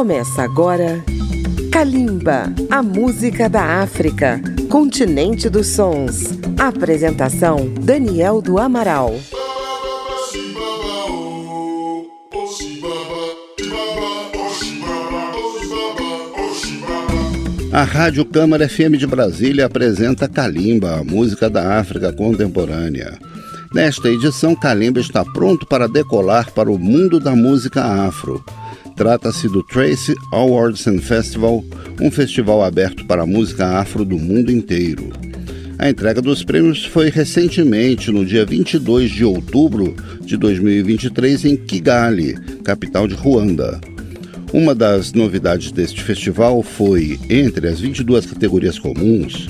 Começa agora Kalimba, a música da África, continente dos sons. Apresentação Daniel do Amaral. A Rádio Câmara FM de Brasília apresenta Kalimba, a música da África contemporânea. Nesta edição, Kalimba está pronto para decolar para o mundo da música afro. Trata-se do Trace Awards and Festival, um festival aberto para a música afro do mundo inteiro. A entrega dos prêmios foi recentemente, no dia 22 de outubro de 2023, em Kigali, capital de Ruanda. Uma das novidades deste festival foi, entre as 22 categorias comuns,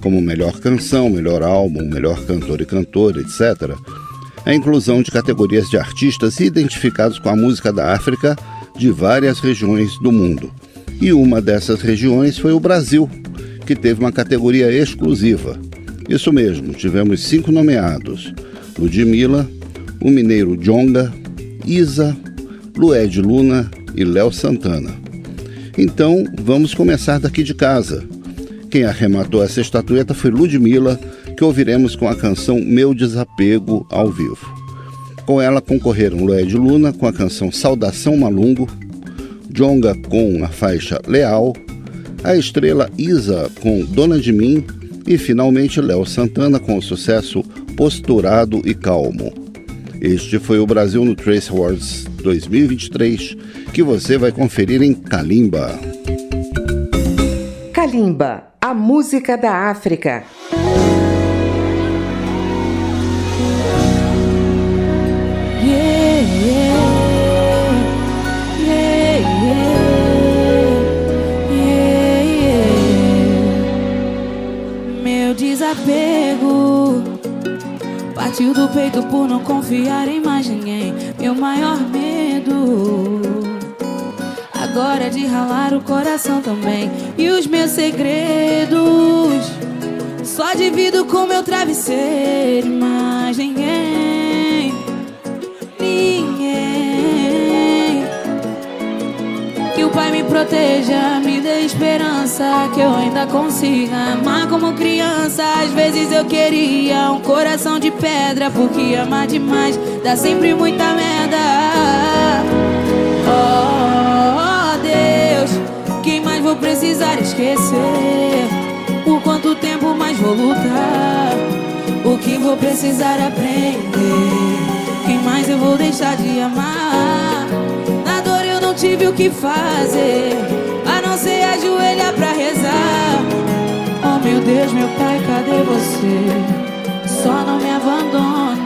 como melhor canção, melhor álbum, melhor cantor e cantora, etc., a inclusão de categorias de artistas identificados com a música da África de várias regiões do mundo. E uma dessas regiões foi o Brasil, que teve uma categoria exclusiva. Isso mesmo, tivemos cinco nomeados: Ludmilla, o mineiro Jonga, Isa, Lued Luna e Léo Santana. Então, vamos começar daqui de casa. Quem arrematou essa estatueta foi Ludmilla, que ouviremos com a canção Meu Desapego ao vivo. Com ela concorreram Lued Luna com a canção Saudação Malungo, Jonga com a faixa Leal, a estrela Isa com Dona de Mim e finalmente Léo Santana com o sucesso Posturado e Calmo. Este foi o Brasil no Trace Awards 2023 que você vai conferir em Kalimba. Kalimba, a música da África. Partiu do peito por não confiar em mais ninguém. Meu maior medo agora é de ralar o coração também. E os meus segredos só divido com meu travesseiro. Mas Pai me proteja, me dê esperança. Que eu ainda consiga amar como criança. Às vezes eu queria um coração de pedra. Porque amar demais dá sempre muita merda. Oh, quem mais vou precisar esquecer? Por quanto tempo mais vou lutar? O que vou precisar aprender? Quem mais eu vou deixar de amar? Tive o que fazer, a não ser ajoelhar pra rezar. Oh meu Deus, meu pai, cadê você? Só não me abandona.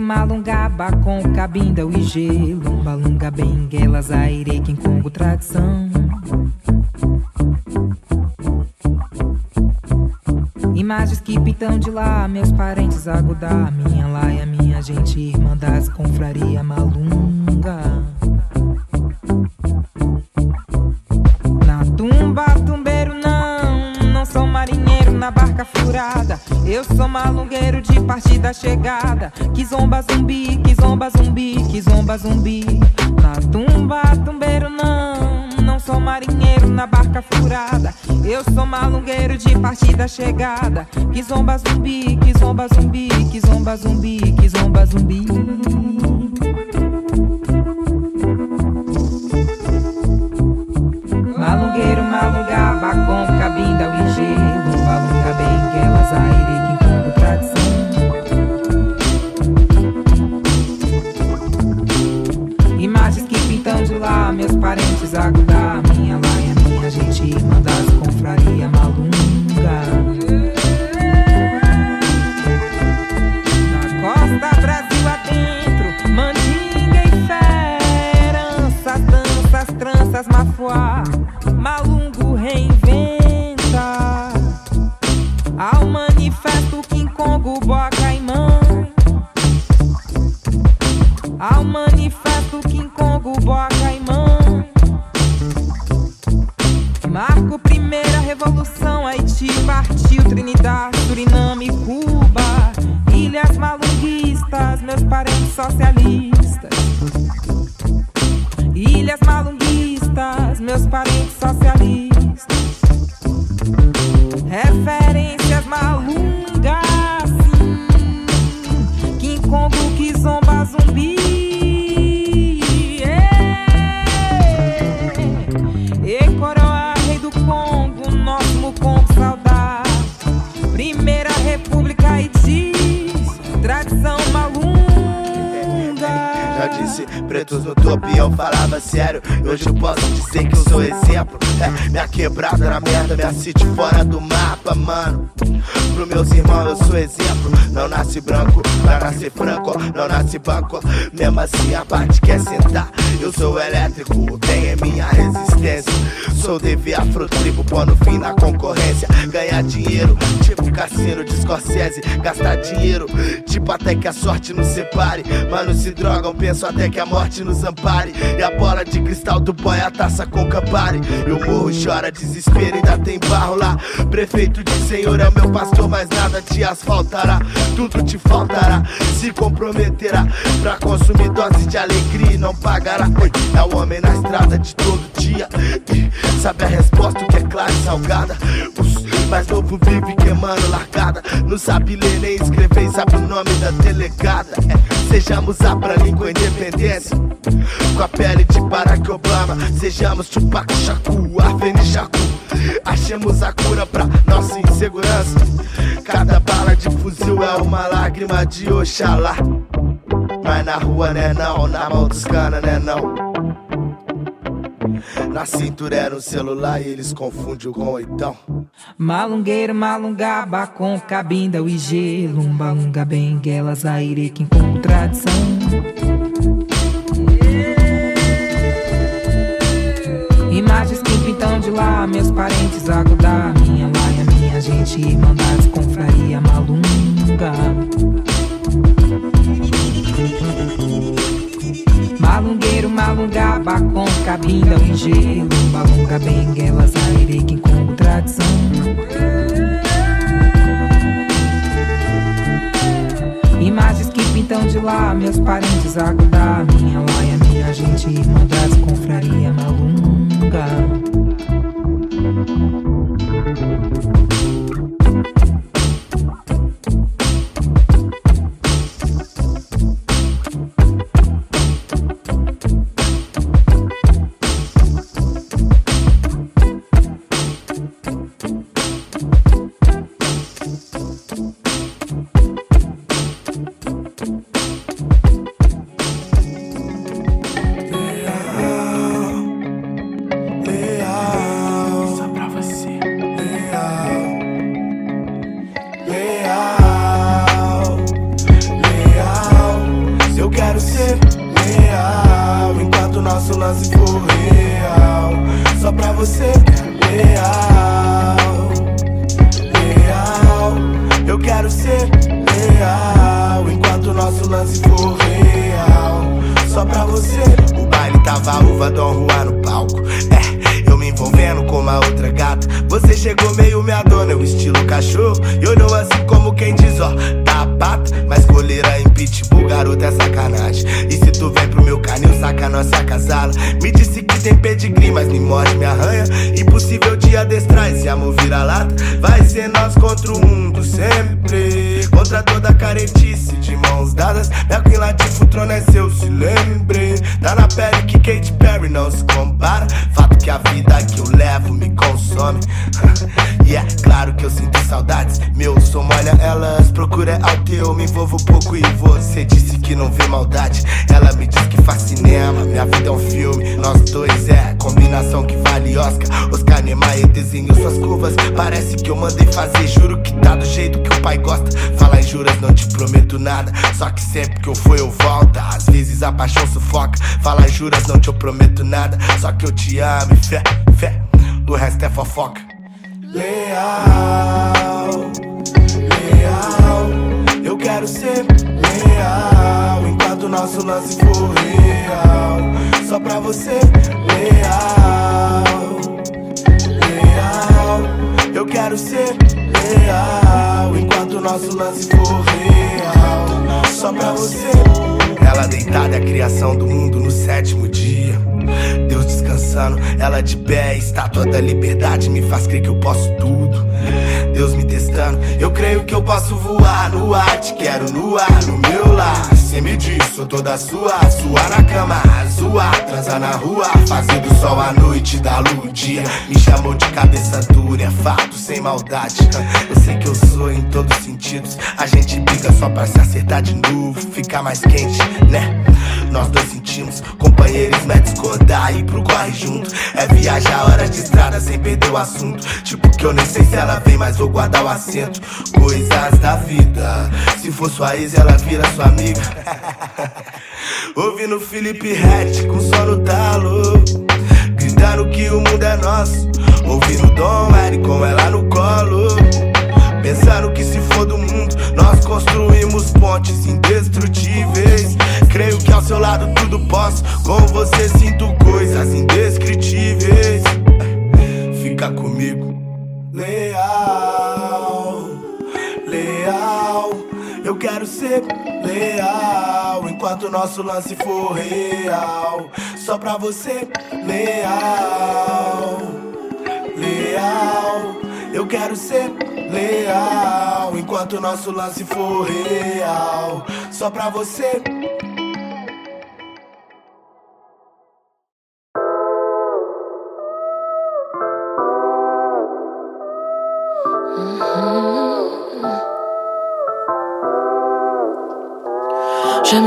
Malungaba com cabinda, o IG, lumbalunga, benguelas, aire, quem congo, tradição. Imagens que pintam de lá, meus parentes agudar, minha laia, minha gente, irmã das confraria malunga. Na barca furada. Eu sou malungueiro de partida chegada. Que zomba zumbi, que zomba zumbi, que zomba zumbi. Na tumba, tumbeiro não, não sou marinheiro na barca furada. Eu sou malungueiro de partida chegada. Que zomba zumbi, que zomba zumbi, que zomba zumbi, que zomba zumbi. Malungueiro, malungaba com tradição. Imagens que pintam de lá, meus parentes agudar. Até que a sorte nos separe. Mano, se drogam, penso até que a morte nos ampare. E a bola de cristal do boy, a taça com Campari. E o morro chora desespero, ainda tem barro lá. Prefeito de Senhor é o meu pastor, mas nada te asfaltará. Tudo te faltará, se comprometerá. Pra consumir dose de alegria e não pagará. É o homem na estrada de todo dia. E sabe a resposta, que é clara e salgada. Os mais novo vive queimando largada. Não sabe ler nem escrever, sabe o nome da delegada. É, sejamos a língua independência. Com a pele de Barack Obama. Sejamos Tupac Shakur, Afeni Shakur. Achemos a cura pra nossa insegurança. Cada bala de fuzil é uma lágrima de Oxalá. Mas na rua né não, na mão dos cana né não. Na cintura era um celular e eles confundem com oitão. Malungueiro, malungaba com cabinda, o IG, lumba, lunga, benguelas, aire, quem com tradição. Imagens que pintam de lá, meus parentes agudar, minha laia, minha gente, irmandades, confraria malunga. Malungaba com cabinda, o IG, lumba, lunga, benguelas, aire, quem com tradição. Imagens que pintam de lá, meus parentes agudar, minha laia, minha gente, irmã das confraria malunga. Que eu te amo e fé, ela de pé, estátua da liberdade me faz crer que eu posso tudo. Deus me testando, eu creio que eu posso voar no ar, te quero no ar, no meu lar. Cê me diz, sou toda sua, sua na cama, zoar, transar na rua, fazer do sol à noite, da lua dia. Me chamou de cabeça dura, é fato, sem maldade. Eu sei que eu sou em todos os sentidos. A gente briga só pra se acertar de novo, ficar mais quente, né? Nós dois sentimos, companheiros, mete discordar e pro corre junto. É viajar horas de estrada sem perder o assunto. Tipo que eu nem sei se ela vem, mas vou guardar o assento. Coisas da vida. Se for sua ex, ela vira sua amiga. Ouvindo Felipe Rett com sono talo. Gritando que o mundo é nosso. Ouvindo Dom Eric com ela no colo. Pensando que se for do mundo, nós construímos pontes indestrutíveis. Creio que ao seu lado tudo posso. Com você sinto coisas indescritíveis. Fica comigo, leal, leal. Eu quero ser leal enquanto nosso lance for real. Só pra você, leal, leal. Eu quero ser leal enquanto nosso lance for real. Só pra você.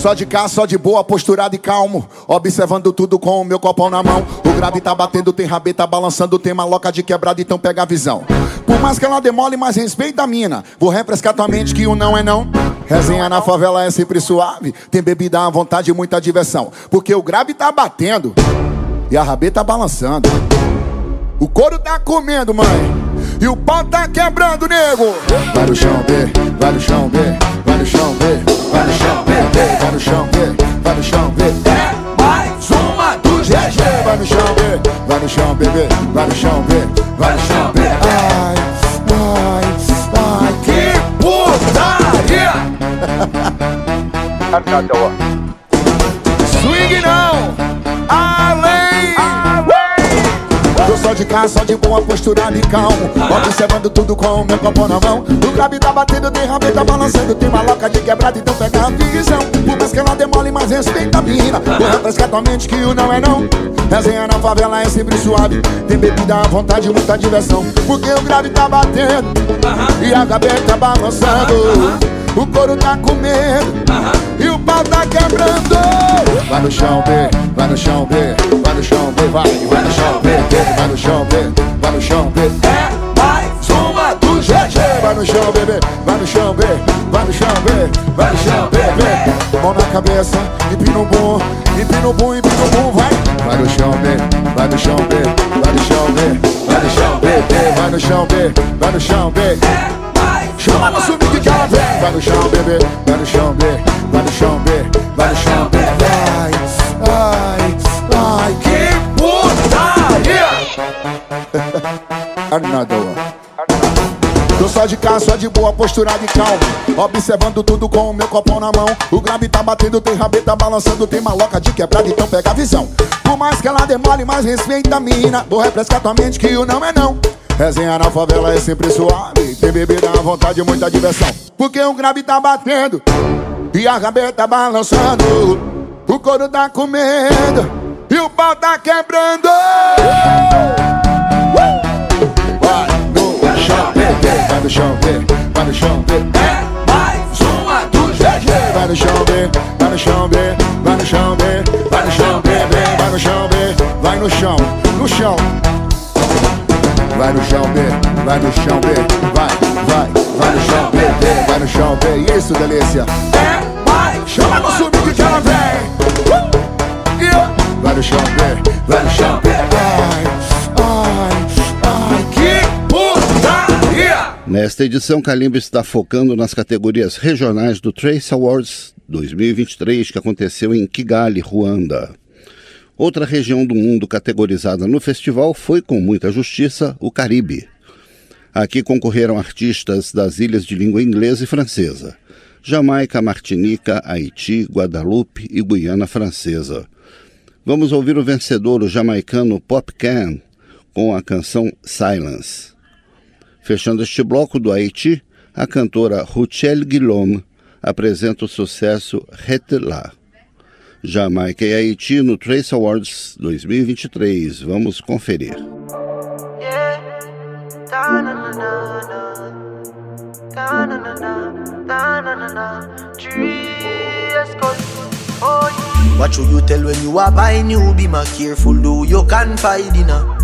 Só de cá, só de boa, posturado e calmo. Observando tudo com o meu copão na mão. O grave tá batendo, tem rabeta balançando, tem maloca de quebrada, então pega a visão. Por mais que ela demole, mas respeita a mina. Vou refrescar tua mente que o não é não. Resenha na favela é sempre suave. Tem bebida à vontade e muita diversão. Porque o grave tá batendo e a rabeta balançando. O couro tá comendo, mãe. E o pau tá quebrando, nego. Vai no chão, B, vai no chão, B, no chão, B vai no chão, vê, vai no chão, vê. É mais uma do GG. Vai no chão, vê, vai no chão, bebê, vai no chão, vê, vai no chão, vê. Ai, ai, ai, que putaria! Swing não, só de cá, só de boa postura e calmo Observando tudo com o meu copo na mão. O grave tá batendo, tem rabeta balançando. Tem maloca de quebrada, então pega a visão. Por mais que ela demole, mas respeita a mina. Vou refrescar tua mente que o não é não. Resenha na favela é sempre suave. Tem bebida à vontade, muita diversão. Porque o grave tá batendo E a gaveta balançando. O couro tá comendo E o pau tá quebrando. Vai no chão, B, vai no chão, B no chão, B, vai, vai no chão, B Vai no chão, B, vai no chão, B É mais uma do GG Vai no chão, bebê, vai no chão, B Vai no chão, B, vai no chão, B Mão na cabeça, empina o bum Empina o bum, empina o bum, vai Vai no chão, B, vai no chão, B Vai no chão, B, vai no chão, B Vai no chão, B, vai no chão, B Chama no swing que ela vem Vai no chão, bebê, vai no chão, B Another Tô só de cá, só de boa, postura de calma Observando tudo com o meu copão na mão. O grave tá batendo, tem rabeta balançando Tem maloca de quebrada, então pega a visão. Por mais que ela demole, mais respeita a mina. Vou refrescar tua mente que o não é não. Resenha na favela é sempre suave. Tem bebida à vontade, muita diversão. Porque o grave tá batendo E a rabeta balançando. O couro tá comendo E o pau tá quebrando vai no chão, vê, vai no chão, vê. É mais uma do GG. Vai no chão, vê, vai no chão, vê, vai no chão, vê, vai no chão, vê, vai no chão, vê, vai no chão, no chão. Vai no chão, vê, vai no chão, vê, vai, vai, vai no chão, vê, vai no chão, vê. Isso, delícia. É mais, chama no subir que ela vem. Vai no chão, vê, vai no chão, vê. Nesta edição, Calimba está focando nas categorias regionais do Trace Awards 2023, que aconteceu em Kigali, Ruanda. Outra região do mundo categorizada no festival foi, com muita justiça, o Caribe. Aqui concorreram artistas das ilhas de língua inglesa e francesa: Jamaica, Martinica, Haiti, Guadalupe e Guiana Francesa. Vamos ouvir o vencedor, o jamaicano Pop Can, com a canção Silence. Fechando este bloco do Haiti, a cantora Ruchel Guillaume apresenta o sucesso Retela. Jamaica e Haiti no Trace Awards 2023. Vamos conferir. What should you tell when you are buying you? Be more careful, though you can find dinner.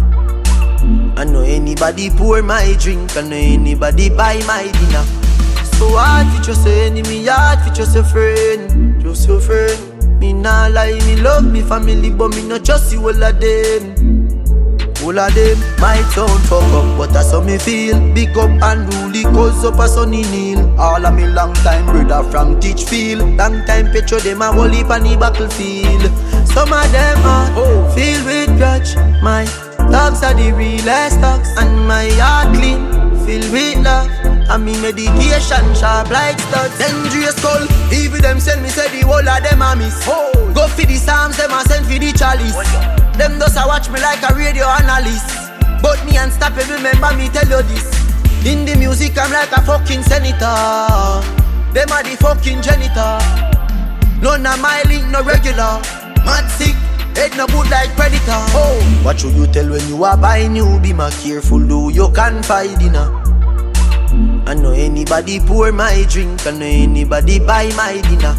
I know anybody pour my drink, I know anybody buy my dinner. So hard for just your enemy, hard for just your friend, just your friend. Me nah lie, me love me family, but me not just see all of them. All of them might sound fuck up, but that's how me feel. Big up and rule cause up a sunny kneel. All of me long time brother from Teachfield. Long time picture them a whole heap on the battlefield. Some of them are oh. filled with grudge. My dogs are the realest dogs, and my heart clean, filled with love. And me medication sharp like studs. Dangerous call, even them send me say the whole of them a miss. Oh. Go for the psalms, them a send for the chalice. Them does a watch me like a radio analyst. But me unstoppable, remember me tell you this. In the music, I'm like a fucking senator. Them are the fucking janitor. None of my link, no regular. Mad sick, head no good like predator. Oh, what should you tell when you are buying you? Be more careful, though you can find dinner. I know anybody pour my drink, I know anybody buy my dinner.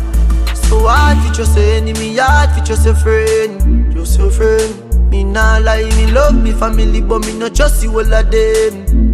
So hard for just your enemy, hard for just your friend, just your friend. Me nah lie, me love me family, but me not trust you all of them.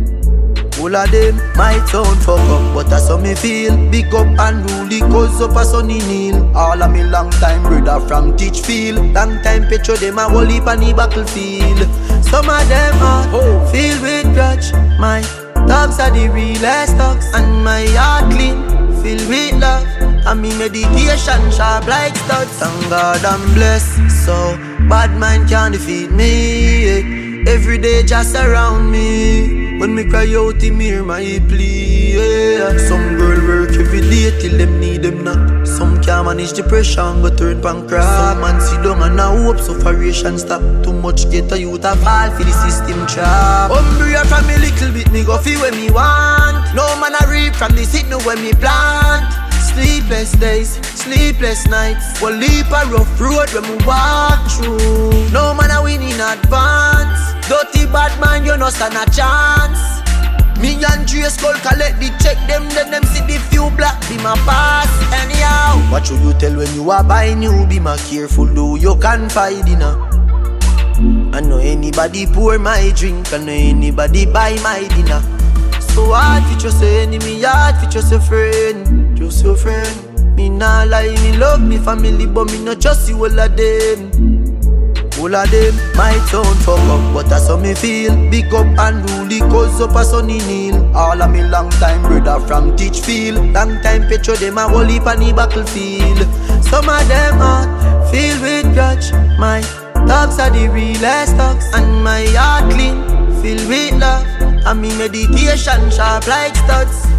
All of them might sound fuck up, but that's how me feel. Big up and rule cause up a sunny kneel. All of me long time brother from Teachfield. Long time picture them a whole heap on the battlefield. Some of them are oh. filled with grudge. My dogs are the realest dogs, and my heart clean, filled with love. And me meditation sharp like studs. Thank God I'm blessed, so bad mind can't defeat me. Every day just around me. When me cry out, him hear my plea. Yeah. Some girl work every day till them need them not. Some can't manage depression but turn pancreas. Some man sit down and now hope sufferation stop. Too much get a youth a fall for the system trap. Umbrella from me little bit, me go feel when me want. No man a reap from the no when me plant. Sleepless days, sleepless nights. One leap a rough road when we walk through. No man a win in advance. Dirty bad man, you no stand a chance. Me and Dre Skull collect the check them, then them see the few black be my pass. Anyhow, what should you tell when you are buying you? Be my careful, though you can find dinner. I know anybody pour my drink, I know anybody buy my dinner. So hard for just your enemy, hard for just your friend, just your friend. Me nah lie, me love me family, but me not just you all of them. All of them might sound fuck up, but that's how me feel. Big up and rule cause up a sunny kneel. All of me long time brother from Teachfield. Long time picture them a whole heap on the battlefield. Some of them are filled with grudge. My dogs are the realest dogs, and my heart clean, filled with love. And me meditation sharp like studs.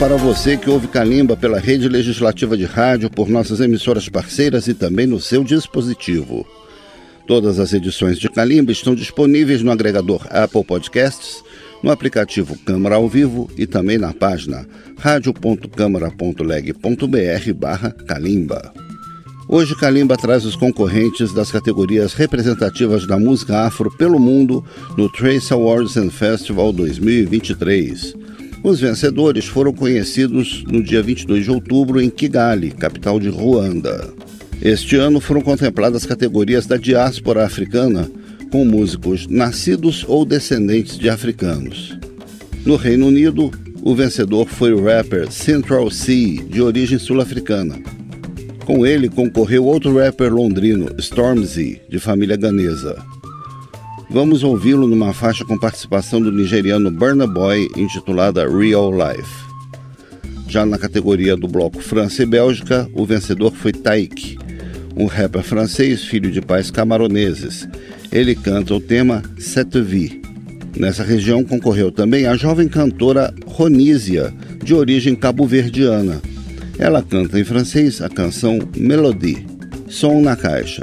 Para você que ouve Calimba pela rede legislativa de rádio, por nossas emissoras parceiras e também no seu dispositivo. Todas as edições de Calimba estão disponíveis no agregador Apple Podcasts, no aplicativo Câmara ao Vivo e também na página radio.câmara.leg.br barra Calimba. Hoje Calimba traz os concorrentes das categorias representativas da música afro pelo mundo no Trace Awards and Festival 2023. Os vencedores foram conhecidos no dia 22 de outubro em Kigali, capital de Ruanda. Este ano foram contempladas categorias da diáspora africana com músicos nascidos ou descendentes de africanos. No Reino Unido, o vencedor foi o rapper Central C, de origem sul-africana. Com ele concorreu outro rapper londrino, Stormzy, de família ganesa. Vamos ouvi-lo numa faixa com participação do nigeriano Burna Boy, intitulada Real Life. Já na categoria do bloco França e Bélgica, o vencedor foi Taik, um rapper francês filho de pais camaroneses. Ele canta o tema Cette Vie. Nessa região concorreu também a jovem cantora Ronísia, de origem cabo-verdiana. Ela canta em francês a canção Melodie. Som na caixa.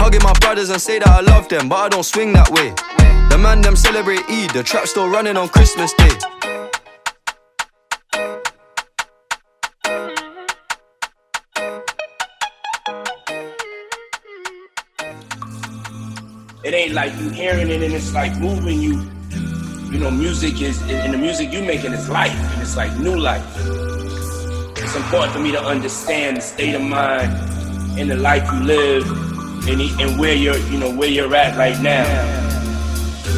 Hugging my brothers and say that I love them, but I don't swing that way. The man them celebrate Eid, the trap still running on Christmas Day. It ain't like you hearing it and it's like moving you. You know, music is, and the music you making is life, and it's like new life. It's important for me to understand the state of mind and the life you live and, and where you're, you know, where you're at right now.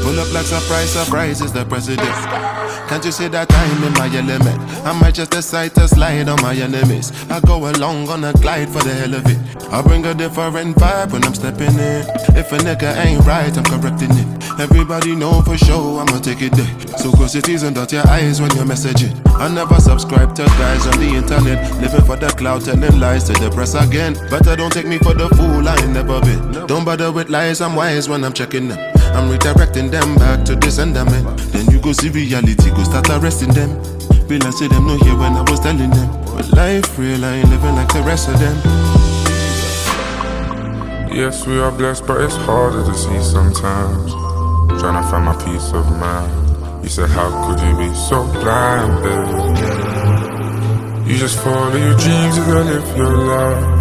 Pull up like surprise, surprise is the president. Can't you see that I'm in my element? I might just decide to slide on my enemies. I go along on a glide for the hell of it. I bring a different vibe when I'm stepping in. If a nigga ain't right, I'm correcting it. Everybody know for sure I'ma take it there. So close your teeth and dot your eyes when you're messaging. I never subscribe to guys on the internet. Living for the cloud, telling lies to the press again. Better don't take me for the fool, I ain't never been. Don't bother with lies, I'm wise when I'm checking them. I'm redirecting them back to the sender man. Then you go see reality, go start arresting them. Will I see them no here when I was telling them? But life real, I ain't living like the rest of them. Yes, we are blessed, but it's harder to see sometimes. Trying to find my peace of mind. You said, How could you be so blind, baby? You just follow your dreams and go live your life.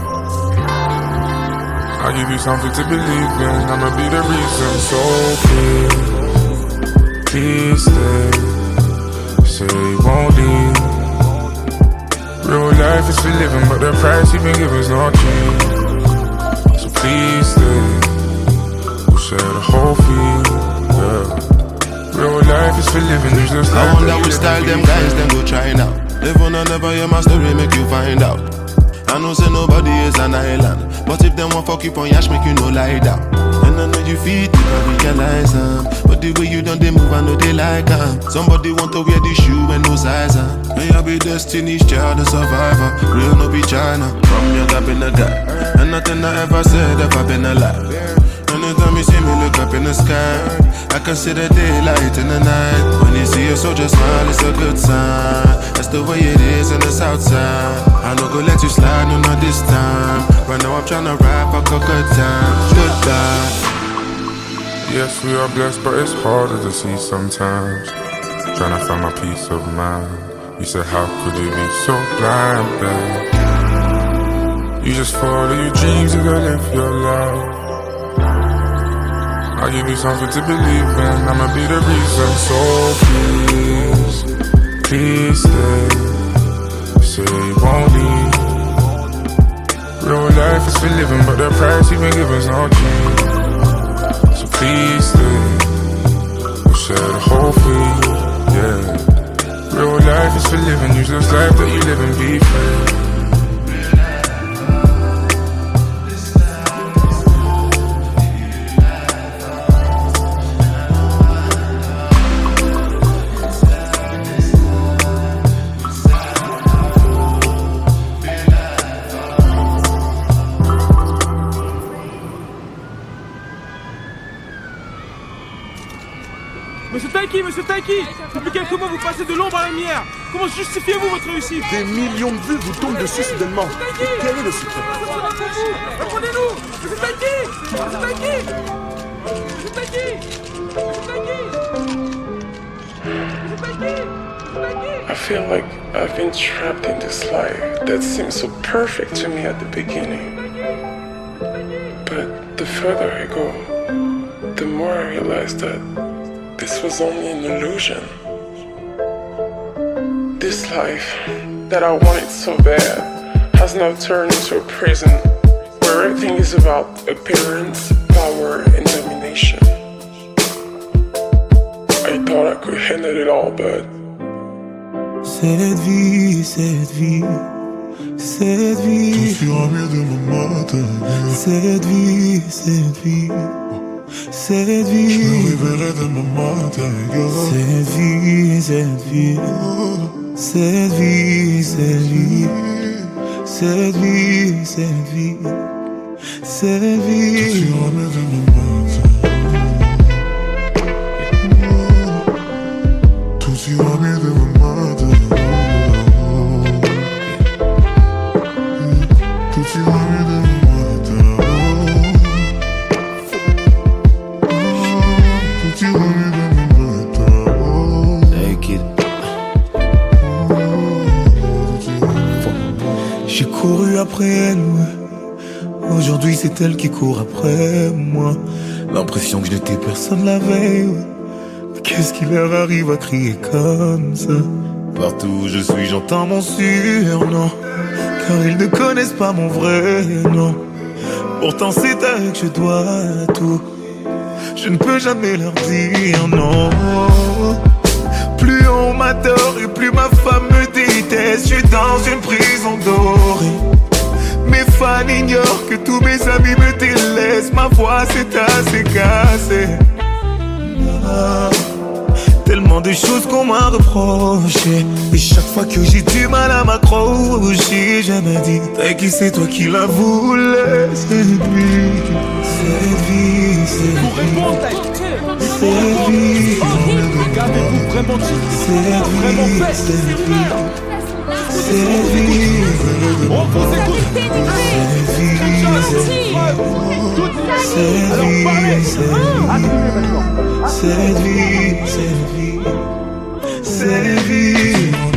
I give you something to believe in. I'ma be the reason. So please, please stay. Say you won't leave. Real life is for living, but the price you've been giving is not cheap. So please stay. We'll share the whole fee. Yeah. Real life is for living. It's just I wonder which style them guys them go try now. Live on and never hear my story, make you find out. I know say nobody is an island. But if them want fuck you on yash, make you know lie down. And I know you feel it, I realize um. But the way you done they move, I know they like um. Somebody want to wear the shoe and no size um. May I be destiny's child, a survivor. Real no be China. From young I've been a guy. And nothing I ever said ever been a lie. You see me look up in the sky I consider daylight in the night. When you see a soldier smile, it's a good sign. That's the way it is in the south side. I no go let you slide, no, not this time. Right now I'm tryna rap, I got good time. Goodbye. Yes, we are blessed, but it's harder to see sometimes. Trying to find my peace of mind. You said, How could you be so blind, babe? You just follow your dreams and go live your life. I'll give you something to believe in. I'ma be the reason. So please, please stay. Say you won't leave. Real life is for living, but the price you've been given's not cheap. So please stay. We'll share the whole fee, yeah. Real life is for living. Use this life that you live and be free. Depuis quelques mois, vous passez de l'ombre à la lumière. Comment justifiez-vous votre réussite Des millions de vues vous tombent dessus soudainement. Quel est le secret Répondez-nous Monsieur Taiki Monsieur Taiki Monsieur Taiki I feel like I've been trapped in this life that seemed so perfect to me at the beginning. But the further I go, the more I realize that this was only an illusion. This life that I wanted so bad has now turned into a prison where everything is about appearance, power, and domination. I thought I could handle it all, but. Cette vie, cette vie, cette vie. Cette vie, cette vie. Cette vie, je me réveillerai de mon Cette vie, cette vie, cette vie, cette vie, cette vie, cette vie, cette vie. Tout Elle qui court après moi. L'impression que je n'étais personne la veille. Qu'est-ce qui leur arrive à crier comme ça? Partout où je suis, j'entends mon surnom. Car ils ne connaissent pas mon vrai nom. Pourtant c'est à eux que je dois tout. Je ne peux jamais leur dire non. Plus on m'adore et plus ma femme me déteste. Je suis dans une prison dorée. Mes fans ignorent que tous mes amis me délaissent. Ma voix s'est assez cassée. Ah, tellement de choses qu'on m'a reproché. Et chaque fois que j'ai du mal à m'accrocher, je me dis qui c'est toi qui la voulais Cette vie, cette vie, cette vie. Vie, cette Vraiment vie, c'est la vie. On. C'est vie. C'est vie.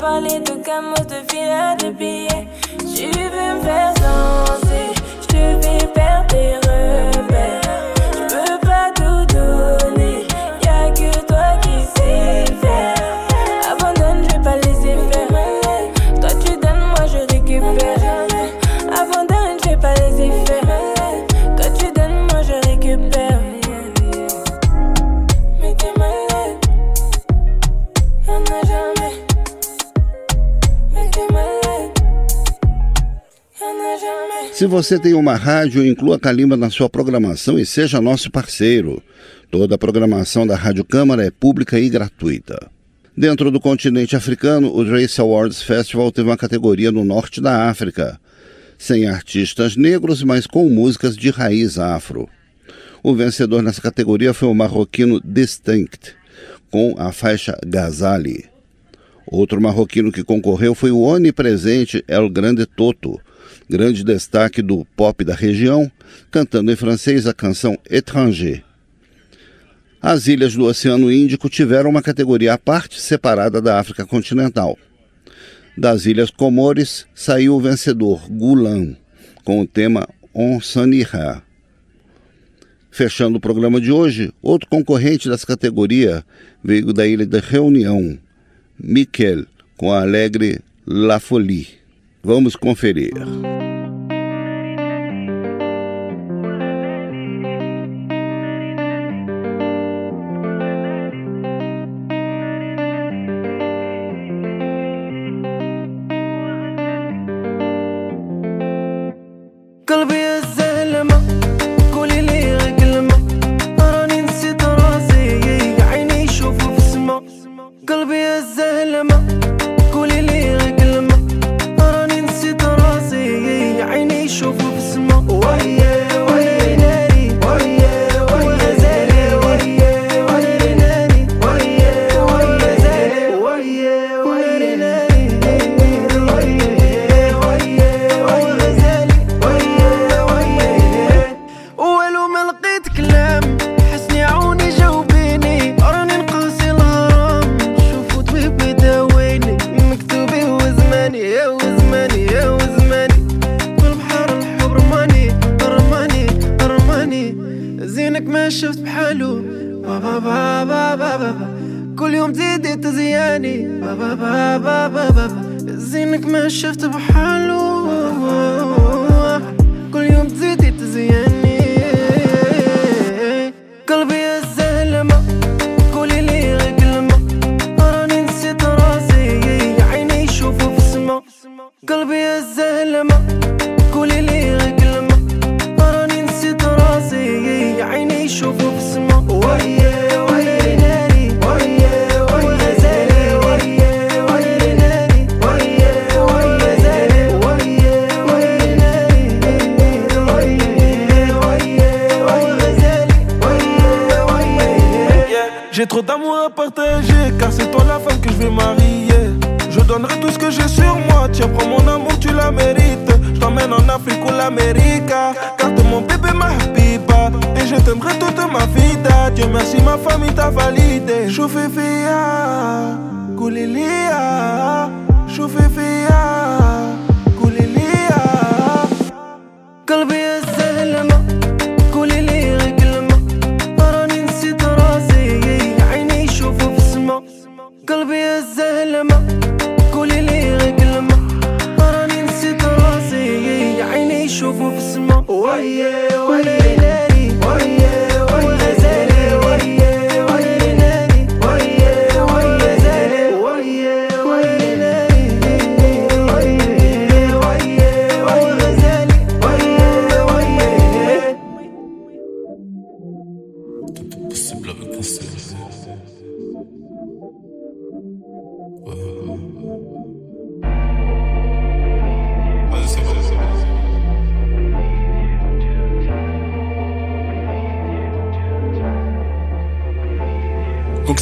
parler de você tem uma rádio, inclua a Calimba na sua programação e seja nosso parceiro. Toda a programação da Rádio Câmara é pública e gratuita. Dentro do continente africano, o Race Awards Festival teve uma categoria no norte da África, sem artistas negros, mas com músicas de raiz afro. O vencedor nessa categoria foi o marroquino Distinct, com a faixa Gazali. Outro marroquino que concorreu foi o onipresente El Grande Toto, grande destaque do pop da região, cantando em francês a canção Étranger. As ilhas do Oceano Índico tiveram uma categoria à parte separada da África continental. Das ilhas Comores saiu o vencedor Gulan, com o tema On Sanira. Fechando o programa de hoje, outro concorrente dessa categoria veio da ilha da Reunião, Miquel, com a alegre La Folie. Vamos conferir.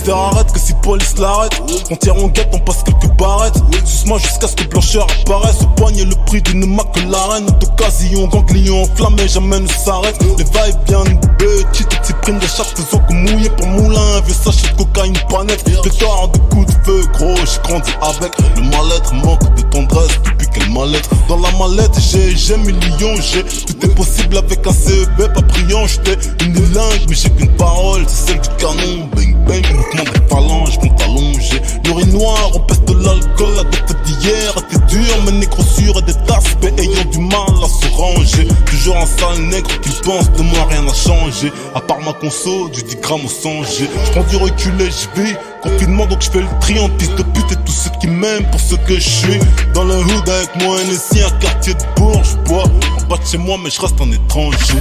t'arrêtes que si police l'arrête. On tire en guette, on passe quelques barrettes. Suce-moi jusqu'à ce que blancheur apparaisse. Au poignet le prix d'une McLaren D'occasion, ganglion enflammé, jamais ne s'arrête Les va-et-vient de petites cyprines de chaque faisant que mouiller pour moulin. Vieux sachet de cocaïne pas net Des torts de coups de feu gros, j'ai grandi avec. Le mal-être manque de tendresse depuis quel mal-être Dans la mallette j'ai, j'ai millions, j'ai Tout est possible avec un CEB pas brillant. J'étais une langue mais j'ai qu'une parole. C'est celle du canon, bang bang Mouvement des phalanges, compte allongé L'urinoir, on peste de l'alcool La date d'hier. Était dure Mais négro sûr et des tasses ayant du mal à se ranger. Toujours un sale nègre qui pense de moi rien n'a changé. À part ma conso, du 10 grammes au 100 G. J'prends du recul et j'vis Confinement donc j'fais le tri en piste de pute Et tous ceux qui m'aiment pour ce que je suis. Dans le hood avec moi NSI, un quartier de Bourges Bois en bas de chez moi mais je reste un étranger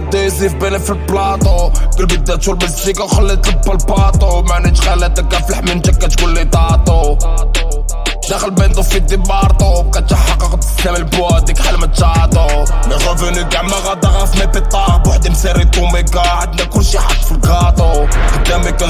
اديزيف باين في البلاطو قلبي داتو المزيكا وخليت البلباطو مانيش غالي في الحمين جاكا تقول لي طاطو. داخل بينضو في دي بارطو بقيت حققت السلام البواديك حلمت قدامي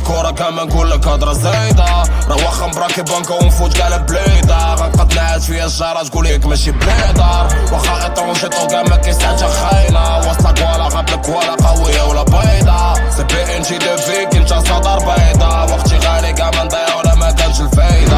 كورة كمان نقول لك هضرة زايدة. راه واخا مبراكي بانكا ونفوت كاع البليدة غنقد نعاد فيا الشارع تقول لك ماشي بليدر واخا اترونجي طوكا ما كيسعدش خاينة. وسطك ولا غابلك ولا قوية ولا بيضة. سي بي إن جي دو فيك انت صدر بيضة وقتي غالي كاع ما نضيع ولا ما كانش الفايدة.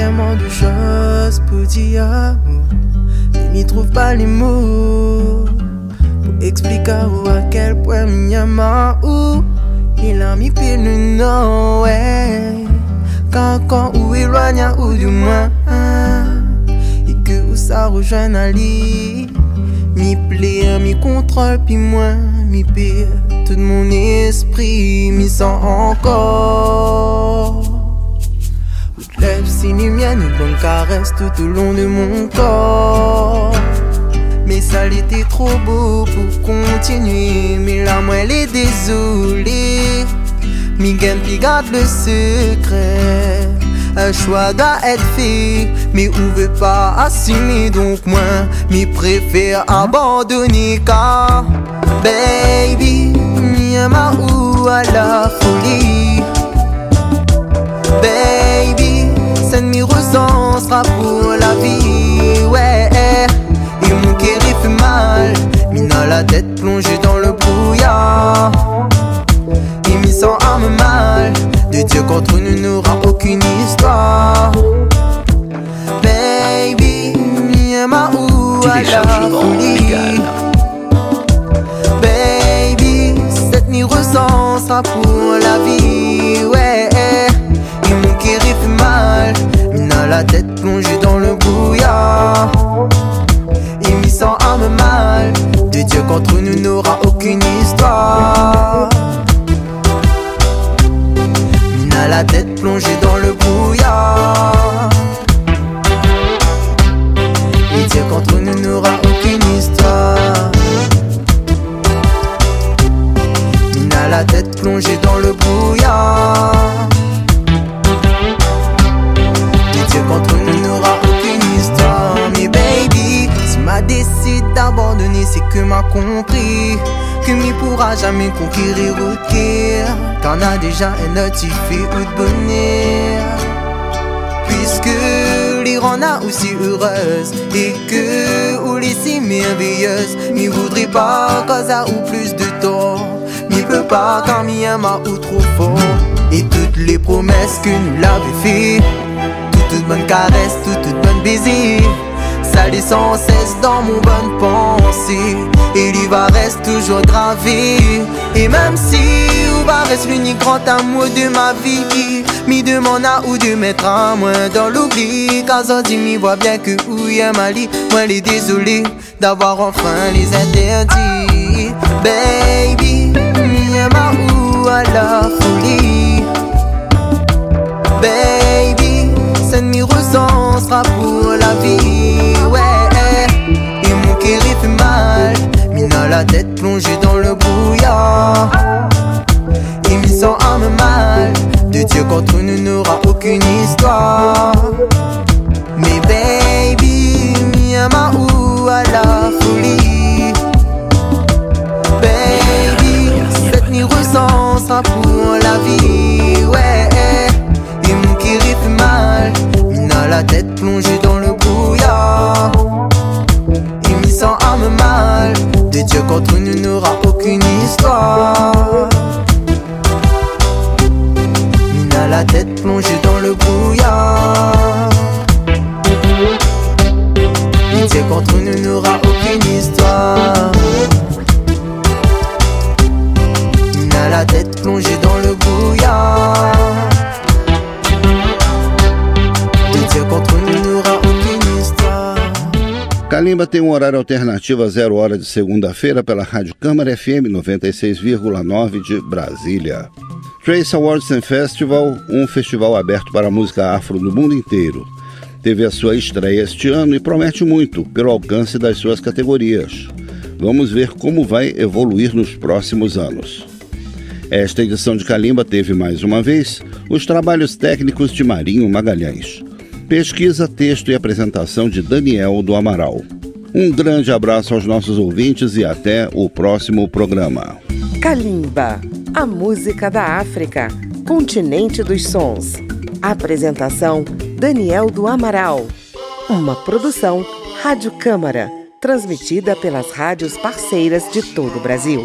Tellement de choses pour dire Mais m'y trouve pas les mots Pour expliquer à quel point m'y ama ou Il a mis pile le nom ouais. Quand quand ou éloigne ou du moins Et que où ça rejoint Ali. Mi plaît, mi contrôle, puis moi, mi pire Tout mon esprit, mi sent encore Lève si lumière, une bonne caresse tout au long de mon corps. Mais ça l'était trop beau pour continuer. Mais là, moi, elle est désolée. Miguel puis garde le secret. Un choix doit être fait, mais on veut pas assumer. Donc, moi, m'y préfère abandonner. Car, baby, ama ou à la folie? Baby, ressent sera pour la vie, ouais. Et mon cœur il fait mal, mina la tête plongée dans le brouillard. Et mi sent âme mal, de Dieu contre nous n'aura aucune histoire. Baby, mi ou. Baby, cette nuit ressent sera pour la vie, la tête plongée dans le brouillard. Et mi sent âme mal, de Dieu contre nous n'aura aucune histoire. Mina la tête plongée dans le brouillard. Jamais conquérir ou. T'en as déjà un fais ou de bonheur. Puisque l'Iran a aussi heureuse et que ou si merveilleuse, m'y voudrait pas cause ou plus de tort. M'y peut pas quand m'y ou trop fort. Et toutes les promesses que nous l'avons fait, toute bonne caresse, toute bonne baiser. Les sans cesse dans mon bonne pensée. Et va reste toujours gravé Et même si ou va reste l'unique grand amour de ma vie. Mi demande à ou de mettre un moins dans l'oubli. Car dit mi voit bien que ou y'a Mali Moi les désolé d'avoir enfin les interdits. Baby, mi ma ou à la folie. Baby, cette mi ressent sera pour la vie, la tête plongée dans le brouillard. Et mi sent âme mal, de Dieu contre nous n'aura aucune histoire. Mais baby, mi ama ou à la folie? Baby, cette nuit ressent sera pour la vie, ouais. Horário alternativo a zero hora de segunda-feira pela Rádio Câmara FM 96,9 de Brasília. Trace Awards and Festival, um festival aberto para a música afro no mundo inteiro. Teve a sua estreia este ano e promete muito pelo alcance das suas categorias. Vamos ver como vai evoluir nos próximos anos. Esta edição de Calimba teve mais uma vez os trabalhos técnicos de Marinho Magalhães. Pesquisa, texto e apresentação de Daniel do Amaral. Um grande abraço aos nossos ouvintes e até o próximo programa. Kalimba, a música da África, continente dos sons. Apresentação: Daniel do Amaral. Uma produção Rádio Câmara, transmitida pelas rádios parceiras de todo o Brasil.